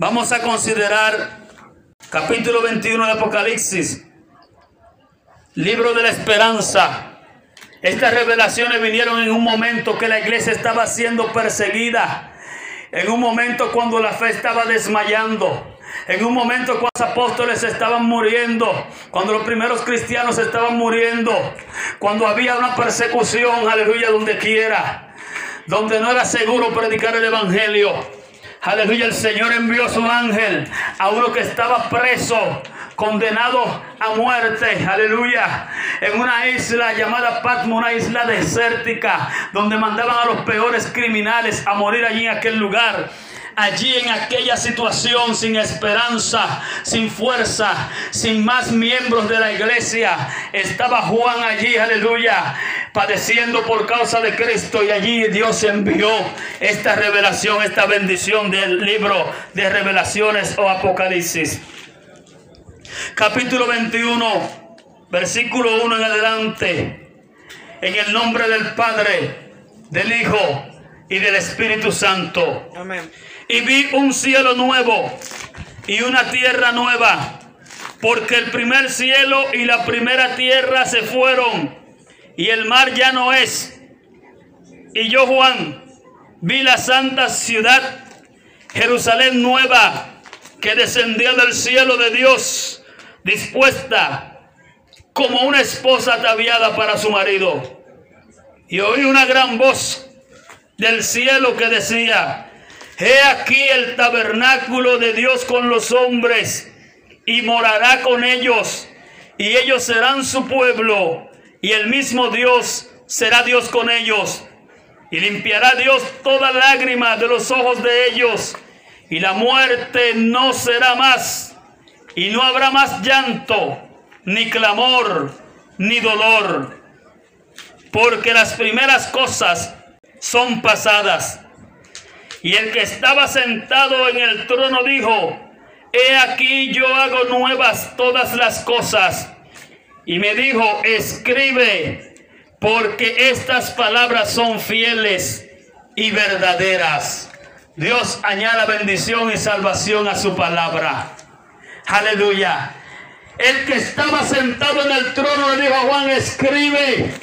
Vamos a considerar capítulo 21 de Apocalipsis, libro de la esperanza. Estas revelaciones vinieron en un momento que la iglesia estaba siendo perseguida, en un momento cuando la fe estaba desmayando, en un momento cuando los apóstoles estaban muriendo, cuando los primeros cristianos estaban muriendo, cuando había una persecución, aleluya, donde quiera, donde no era seguro predicar el evangelio. Aleluya, el Señor envió su ángel a uno que estaba preso, condenado a muerte. Aleluya. En una isla llamada Patmo, una isla desértica, donde mandaban a los peores criminales a morir allí en aquel lugar allí en aquella situación sin esperanza, sin fuerza, sin más miembros de la iglesia. Estaba Juan allí, aleluya, padeciendo por causa de Cristo y allí Dios envió esta revelación, esta bendición del libro de revelaciones o apocalipsis. Capítulo 21, versículo 1 en adelante. En el nombre del Padre, del Hijo y del Espíritu Santo. Amén y vi un cielo nuevo y una tierra nueva, porque el primer cielo y la primera tierra se fueron y el mar ya no es. Y yo, Juan, vi la santa ciudad, Jerusalén nueva, que descendió del cielo de Dios, dispuesta como una esposa ataviada para su marido. Y oí una gran voz del cielo que decía, He aquí el tabernáculo de Dios con los hombres y morará con ellos y ellos serán su pueblo y el mismo Dios será Dios con ellos y limpiará Dios toda lágrima de los ojos de ellos y la muerte no será más y no habrá más llanto ni clamor ni dolor porque las primeras cosas son pasadas y el que estaba sentado en el trono dijo, He aquí yo hago nuevas todas las cosas. Y me dijo, escribe, porque estas palabras son fieles y verdaderas. Dios añada bendición y salvación a su palabra. Aleluya. El que estaba sentado en el trono le dijo a Juan, escribe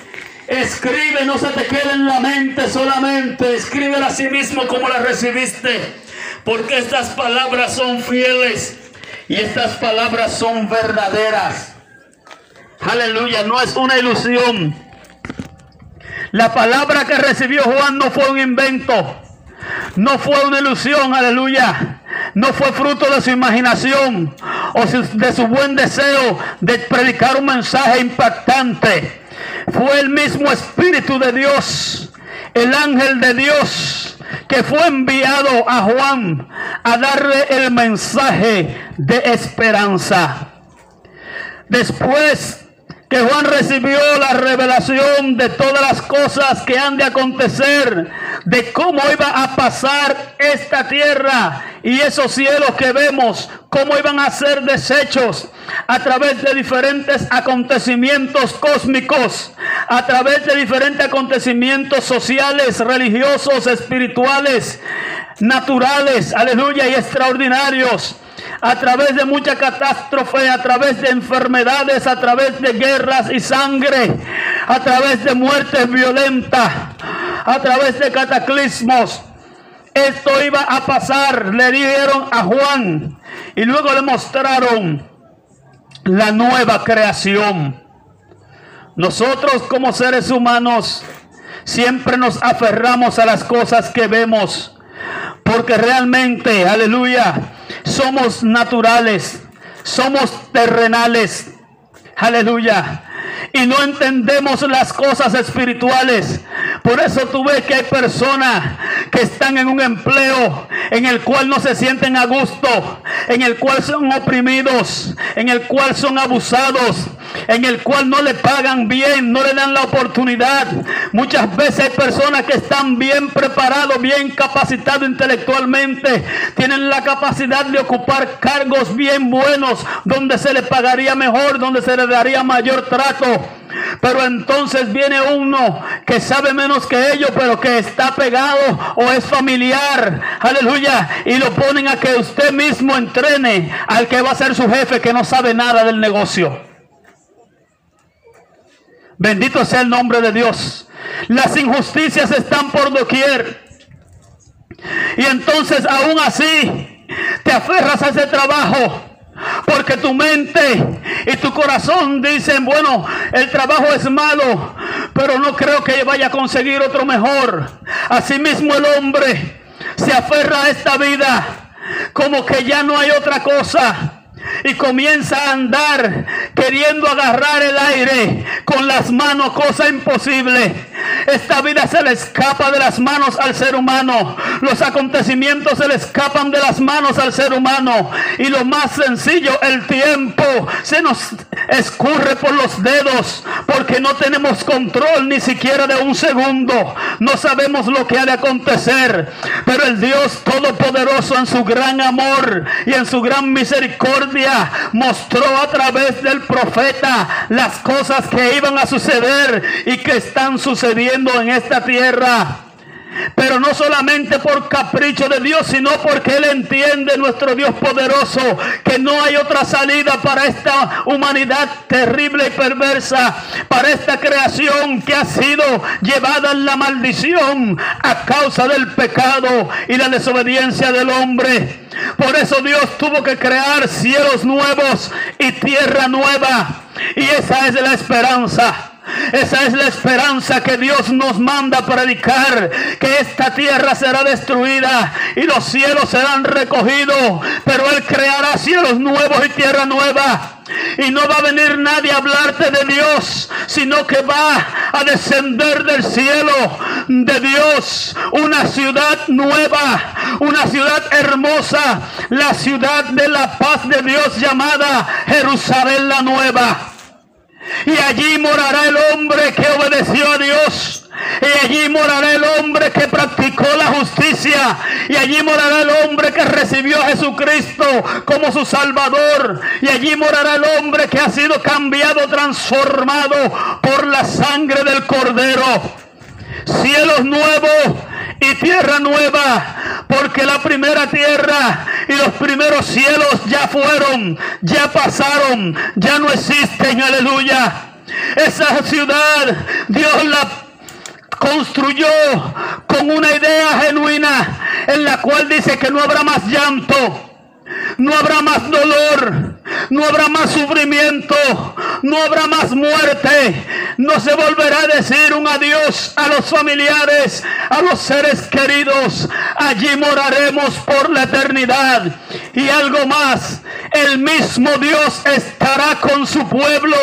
Escribe, no se te quede en la mente solamente. Escríbela a sí mismo como la recibiste. Porque estas palabras son fieles y estas palabras son verdaderas. Aleluya, no es una ilusión. La palabra que recibió Juan no fue un invento. No fue una ilusión, aleluya. No fue fruto de su imaginación o de su buen deseo de predicar un mensaje impactante. Fue el mismo Espíritu de Dios, el ángel de Dios, que fue enviado a Juan a darle el mensaje de esperanza. Después que Juan recibió la revelación de todas las cosas que han de acontecer, de cómo iba a pasar esta tierra y esos cielos que vemos, cómo iban a ser desechos a través de diferentes acontecimientos cósmicos, a través de diferentes acontecimientos sociales, religiosos, espirituales, naturales, aleluya, y extraordinarios a través de mucha catástrofe, a través de enfermedades, a través de guerras y sangre, a través de muertes violentas, a través de cataclismos. Esto iba a pasar, le dijeron a Juan y luego le mostraron la nueva creación. Nosotros como seres humanos siempre nos aferramos a las cosas que vemos, porque realmente, aleluya, somos naturales, somos terrenales. Aleluya. Y no entendemos las cosas espirituales Por eso tú ves que hay personas que están en un empleo en el cual no se sienten a gusto, en el cual son oprimidos, en el cual son abusados, en el cual no le pagan bien, no le dan la oportunidad. Muchas veces hay personas que están bien preparados, bien capacitados intelectualmente, tienen la capacidad de ocupar cargos bien buenos, donde se les pagaría mejor, donde se les daría mayor trato. Pero entonces viene uno que sabe menos que ellos, pero que está pegado o es familiar. Aleluya. Y lo ponen a que usted mismo entrene al que va a ser su jefe que no sabe nada del negocio. Bendito sea el nombre de Dios. Las injusticias están por doquier. Y entonces aún así te aferras a ese trabajo. Porque tu mente y tu corazón dicen, bueno, el trabajo es malo, pero no creo que vaya a conseguir otro mejor. Asimismo el hombre se aferra a esta vida como que ya no hay otra cosa y comienza a andar queriendo agarrar el aire con las manos, cosa imposible. Esta vida se le escapa de las manos al ser humano. Los acontecimientos se le escapan de las manos al ser humano. Y lo más sencillo, el tiempo se nos escurre por los dedos porque no tenemos control ni siquiera de un segundo. No sabemos lo que ha de acontecer. Pero el Dios Todopoderoso en su gran amor y en su gran misericordia mostró a través del profeta las cosas que iban a suceder y que están sucediendo en esta tierra. Pero no solamente por capricho de Dios, sino porque Él entiende, nuestro Dios poderoso, que no hay otra salida para esta humanidad terrible y perversa, para esta creación que ha sido llevada en la maldición a causa del pecado y la desobediencia del hombre. Por eso Dios tuvo que crear cielos nuevos y tierra nueva. Y esa es la esperanza esa es la esperanza que Dios nos manda predicar, que esta tierra será destruida y los cielos serán recogidos, pero Él creará cielos nuevos y tierra nueva. Y no va a venir nadie a hablarte de Dios, sino que va a descender del cielo de Dios una ciudad nueva, una ciudad hermosa, la ciudad de la paz de Dios llamada Jerusalén la nueva. Y allí morará el hombre que obedeció a Dios. Y allí morará el hombre que practicó la justicia. Y allí morará el hombre que recibió a Jesucristo como su Salvador. Y allí morará el hombre que ha sido cambiado, transformado por la sangre del Cordero. Cielos nuevos y tierra nueva, porque la primera tierra y los primeros cielos ya fueron, ya pasaron, ya no existen, aleluya. Esa ciudad Dios la construyó con una idea genuina en la cual dice que no habrá más llanto, no habrá más dolor, no habrá más sufrimiento, no habrá más muerte, no se volverá a decir un adiós a los familiares, a los seres queridos. Allí moraremos por la eternidad. Y algo más, el mismo Dios estará con su pueblo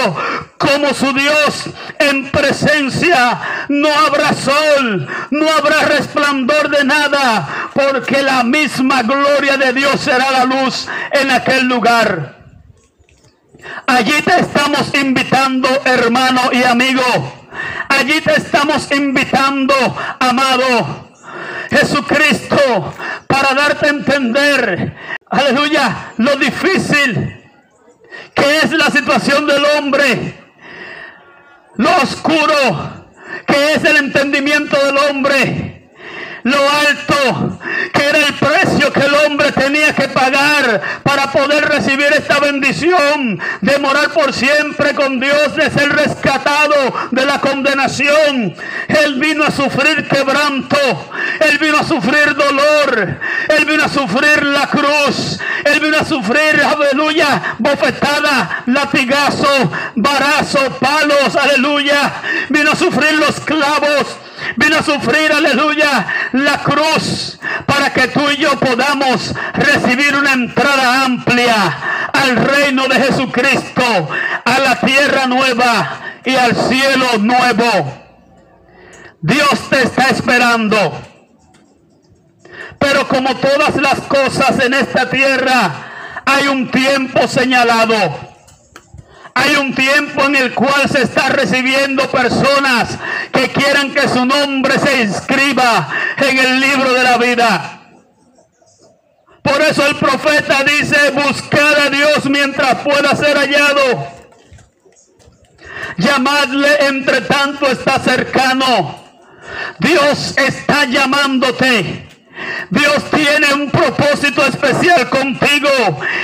como su Dios en presencia. No habrá sol, no habrá resplandor de nada, porque la misma gloria de Dios será la luz en aquel lugar. Allí te estamos invitando, hermano y amigo. Allí te estamos invitando, amado. Jesucristo, para darte a entender, aleluya, lo difícil que es la situación del hombre, lo oscuro que es el entendimiento del hombre lo alto que era el precio que el hombre tenía que pagar para poder recibir esta bendición de morar por siempre con Dios, de ser rescatado de la condenación. Él vino a sufrir quebranto, Él vino a sufrir dolor, Él vino a sufrir la cruz, Él vino a sufrir, aleluya, bofetada, latigazo, barazo, palos, aleluya, vino a sufrir los clavos Vino a sufrir, aleluya, la cruz para que tú y yo podamos recibir una entrada amplia al reino de Jesucristo, a la tierra nueva y al cielo nuevo. Dios te está esperando. Pero como todas las cosas en esta tierra, hay un tiempo señalado. Hay un tiempo en el cual se está recibiendo personas que quieran que su nombre se inscriba en el libro de la vida. Por eso el profeta dice, buscar a Dios mientras pueda ser hallado. Llamadle entre tanto está cercano. Dios está llamándote. Dios tiene un propósito especial contigo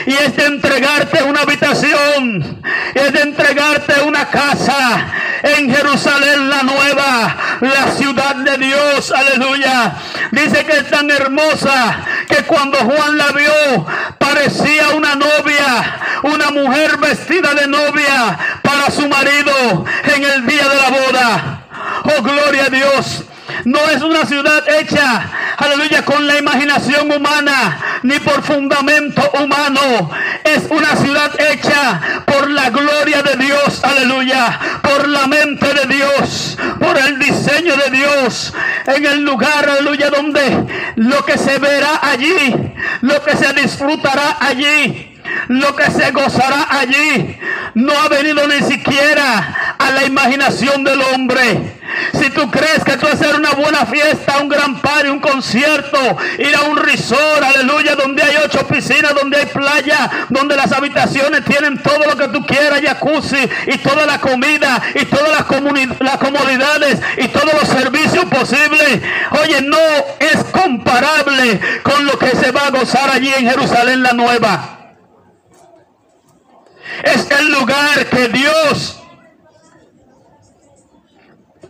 y es de entregarte una habitación, es de entregarte una casa en Jerusalén la nueva, la ciudad de Dios, aleluya. Dice que es tan hermosa que cuando Juan la vio parecía una novia, una mujer vestida de novia para su marido en el día de la boda. Oh, gloria a Dios. No es una ciudad hecha, aleluya, con la imaginación humana, ni por fundamento humano. Es una ciudad hecha por la gloria de Dios, aleluya, por la mente de Dios, por el diseño de Dios, en el lugar, aleluya, donde lo que se verá allí, lo que se disfrutará allí, lo que se gozará allí no ha venido ni siquiera a la imaginación del hombre. Si tú crees que tú hacer una buena fiesta, un gran party, un concierto, ir a un resort, aleluya, donde hay ocho piscinas, donde hay playa, donde las habitaciones tienen todo lo que tú quieras, jacuzzi y toda la comida y todas las, las comodidades y todos los servicios posibles. Oye, no es comparable con lo que se va a gozar allí en Jerusalén la nueva. Es el lugar que Dios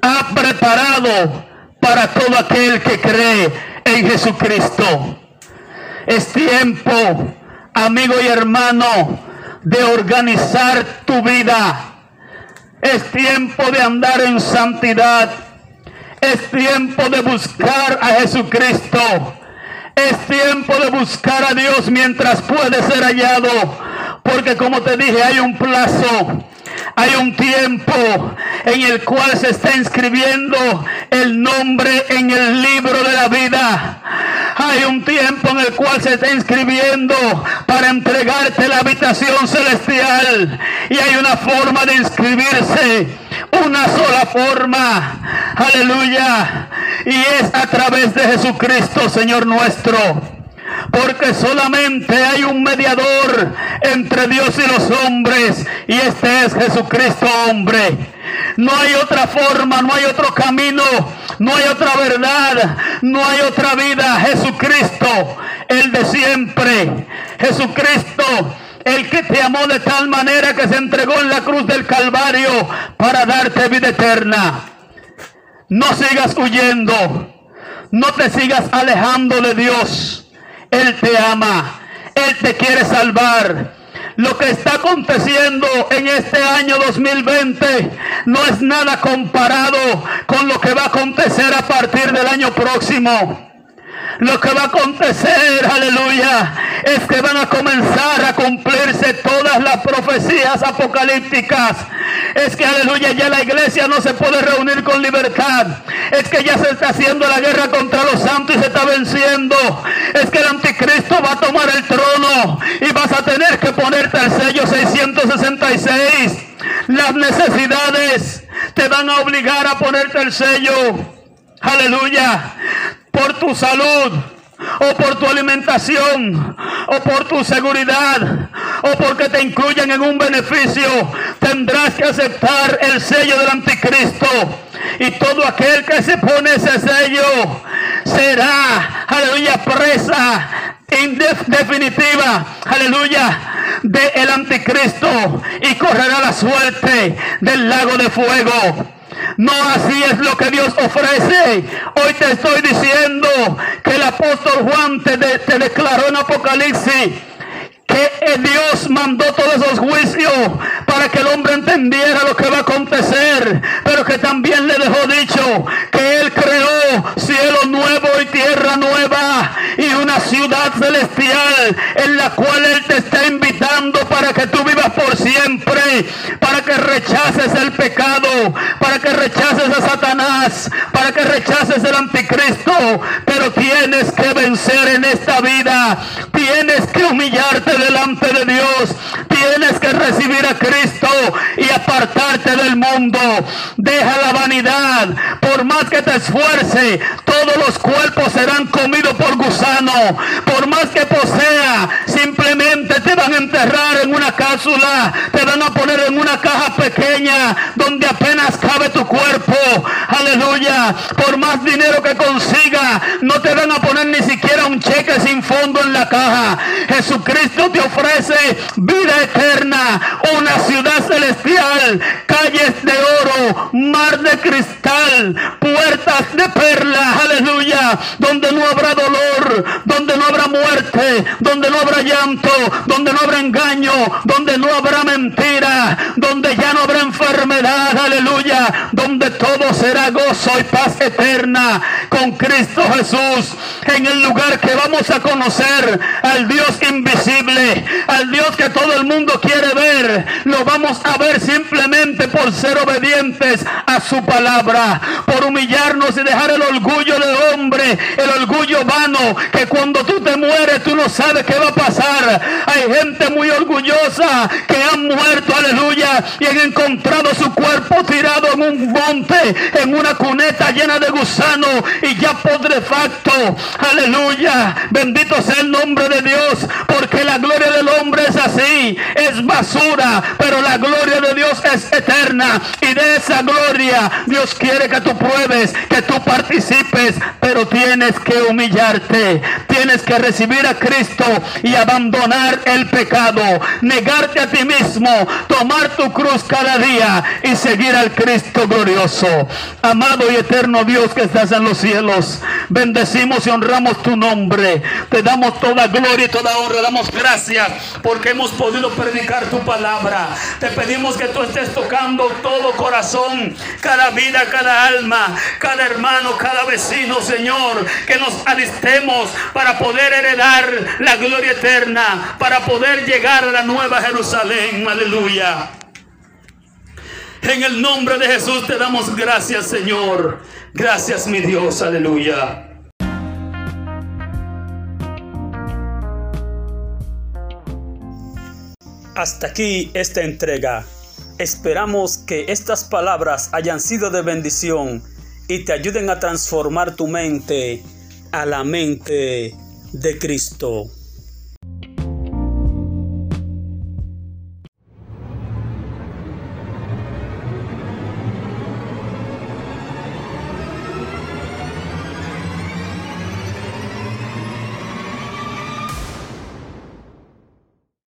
ha preparado para todo aquel que cree en Jesucristo. Es tiempo, amigo y hermano, de organizar tu vida. Es tiempo de andar en santidad. Es tiempo de buscar a Jesucristo. Es tiempo de buscar a Dios mientras puede ser hallado. Porque como te dije, hay un plazo. Hay un tiempo en el cual se está inscribiendo el nombre en el libro de la vida. Hay un tiempo en el cual se está inscribiendo para entregarte la habitación celestial. Y hay una forma de inscribirse. Una sola forma. Aleluya. Y es a través de Jesucristo, Señor nuestro. Porque solamente hay un mediador entre Dios y los hombres. Y este es Jesucristo hombre. No hay otra forma, no hay otro camino, no hay otra verdad, no hay otra vida. Jesucristo, el de siempre. Jesucristo, el que te amó de tal manera que se entregó en la cruz del Calvario para darte vida eterna. No sigas huyendo, no te sigas alejando de Dios. Él te ama, Él te quiere salvar. Lo que está aconteciendo en este año 2020 no es nada comparado con lo que va a acontecer a partir del año próximo. Lo que va a acontecer, aleluya, es que van a comenzar a cumplirse todas las profecías apocalípticas. Es que, aleluya, ya la iglesia no se puede reunir con libertad. Es que ya se está haciendo la guerra contra los santos y se está venciendo. Es que el anticristo va a tomar el trono y vas a tener que ponerte el sello 666. Las necesidades te van a obligar a ponerte el sello. Aleluya por tu salud, o por tu alimentación, o por tu seguridad, o porque te incluyen en un beneficio, tendrás que aceptar el sello del anticristo. Y todo aquel que se pone ese sello será, aleluya, presa definitiva, aleluya, del anticristo y correrá la suerte del lago de fuego. No así es lo que Dios ofrece. Hoy te estoy diciendo que el apóstol Juan te, declaró en Apocalipsis que Dios mandó todos esos juicios para que el hombre entendiera lo que va a acontecer, pero que también le dejó dicho que Él creó cielo nuevo ciudad celestial en la cual Él te está invitando para que tú vivas por siempre, para que rechaces el pecado, para que rechaces a Satanás, para que rechaces el anticristo, pero tienes que vencer en esta vida, tienes que humillarte delante de Dios, tienes que recibir a Cristo y apartarte del mundo. Deja la vanidad, por más que te esfuerce, todos los cuerpos serán comidos por gusano, por más que posea, simplemente te van a enterrar en una cápsula, te van a poner en una caja pequeña donde apenas cabe tu cuerpo. Aleluya. Por más dinero que consiga, no te van a poner ni siquiera un cheque sin fondo en la caja. Jesucristo te ofrece eterna, una ciudad celestial, calles de oro, mar de cristal, puertas de perla. Aleluya. Donde no habrá dolor, donde no habrá muerte, donde no habrá llanto, donde no habrá engaño, donde no habrá mentira, donde ya no habrá enfermedad, aleluya, donde todo será gozo y paz eterna con Cristo Jesús, en el lugar que vamos a conocer al Dios invisible, al Dios que todo el mundo quiere ver, lo vamos a ver simplemente por ser obedientes a su palabra, por humillarnos y dejar el orgullo del hombre, el orgullo vano, que cuando tú te mueres tú no sabes qué va a pasar. Hay gente muy orgullosa que han muerto, aleluya, y han encontrado su cuerpo tirado en un monte, en una cuneta llena de gusanos y ya facto aleluya. Bendito sea el nombre de Dios, porque la gloria del hombre es así, es basura, pero la gloria de Dios es eterna y de esa gloria Dios quiere que tú pruebes, que tú participes, pero tienes que humillarte, tienes que recibir a Cristo y abandonar el pecado, negarte a ti mismo, tomar cruz cada día y seguir al Cristo glorioso. Amado y eterno Dios que estás en los cielos, bendecimos y honramos tu nombre. Te damos toda gloria y toda honra. Damos gracias porque hemos podido predicar tu palabra. Te pedimos que tú estés tocando todo corazón, cada vida, cada alma, cada hermano, cada vecino, Señor. Que nos alistemos para poder heredar la gloria eterna, para poder llegar a la nueva Jerusalén. Aleluya. En el nombre de Jesús te damos gracias, Señor. Gracias, mi Dios. Aleluya. Hasta aquí esta entrega. Esperamos que estas palabras hayan sido de bendición y te ayuden a transformar tu mente a la mente de Cristo.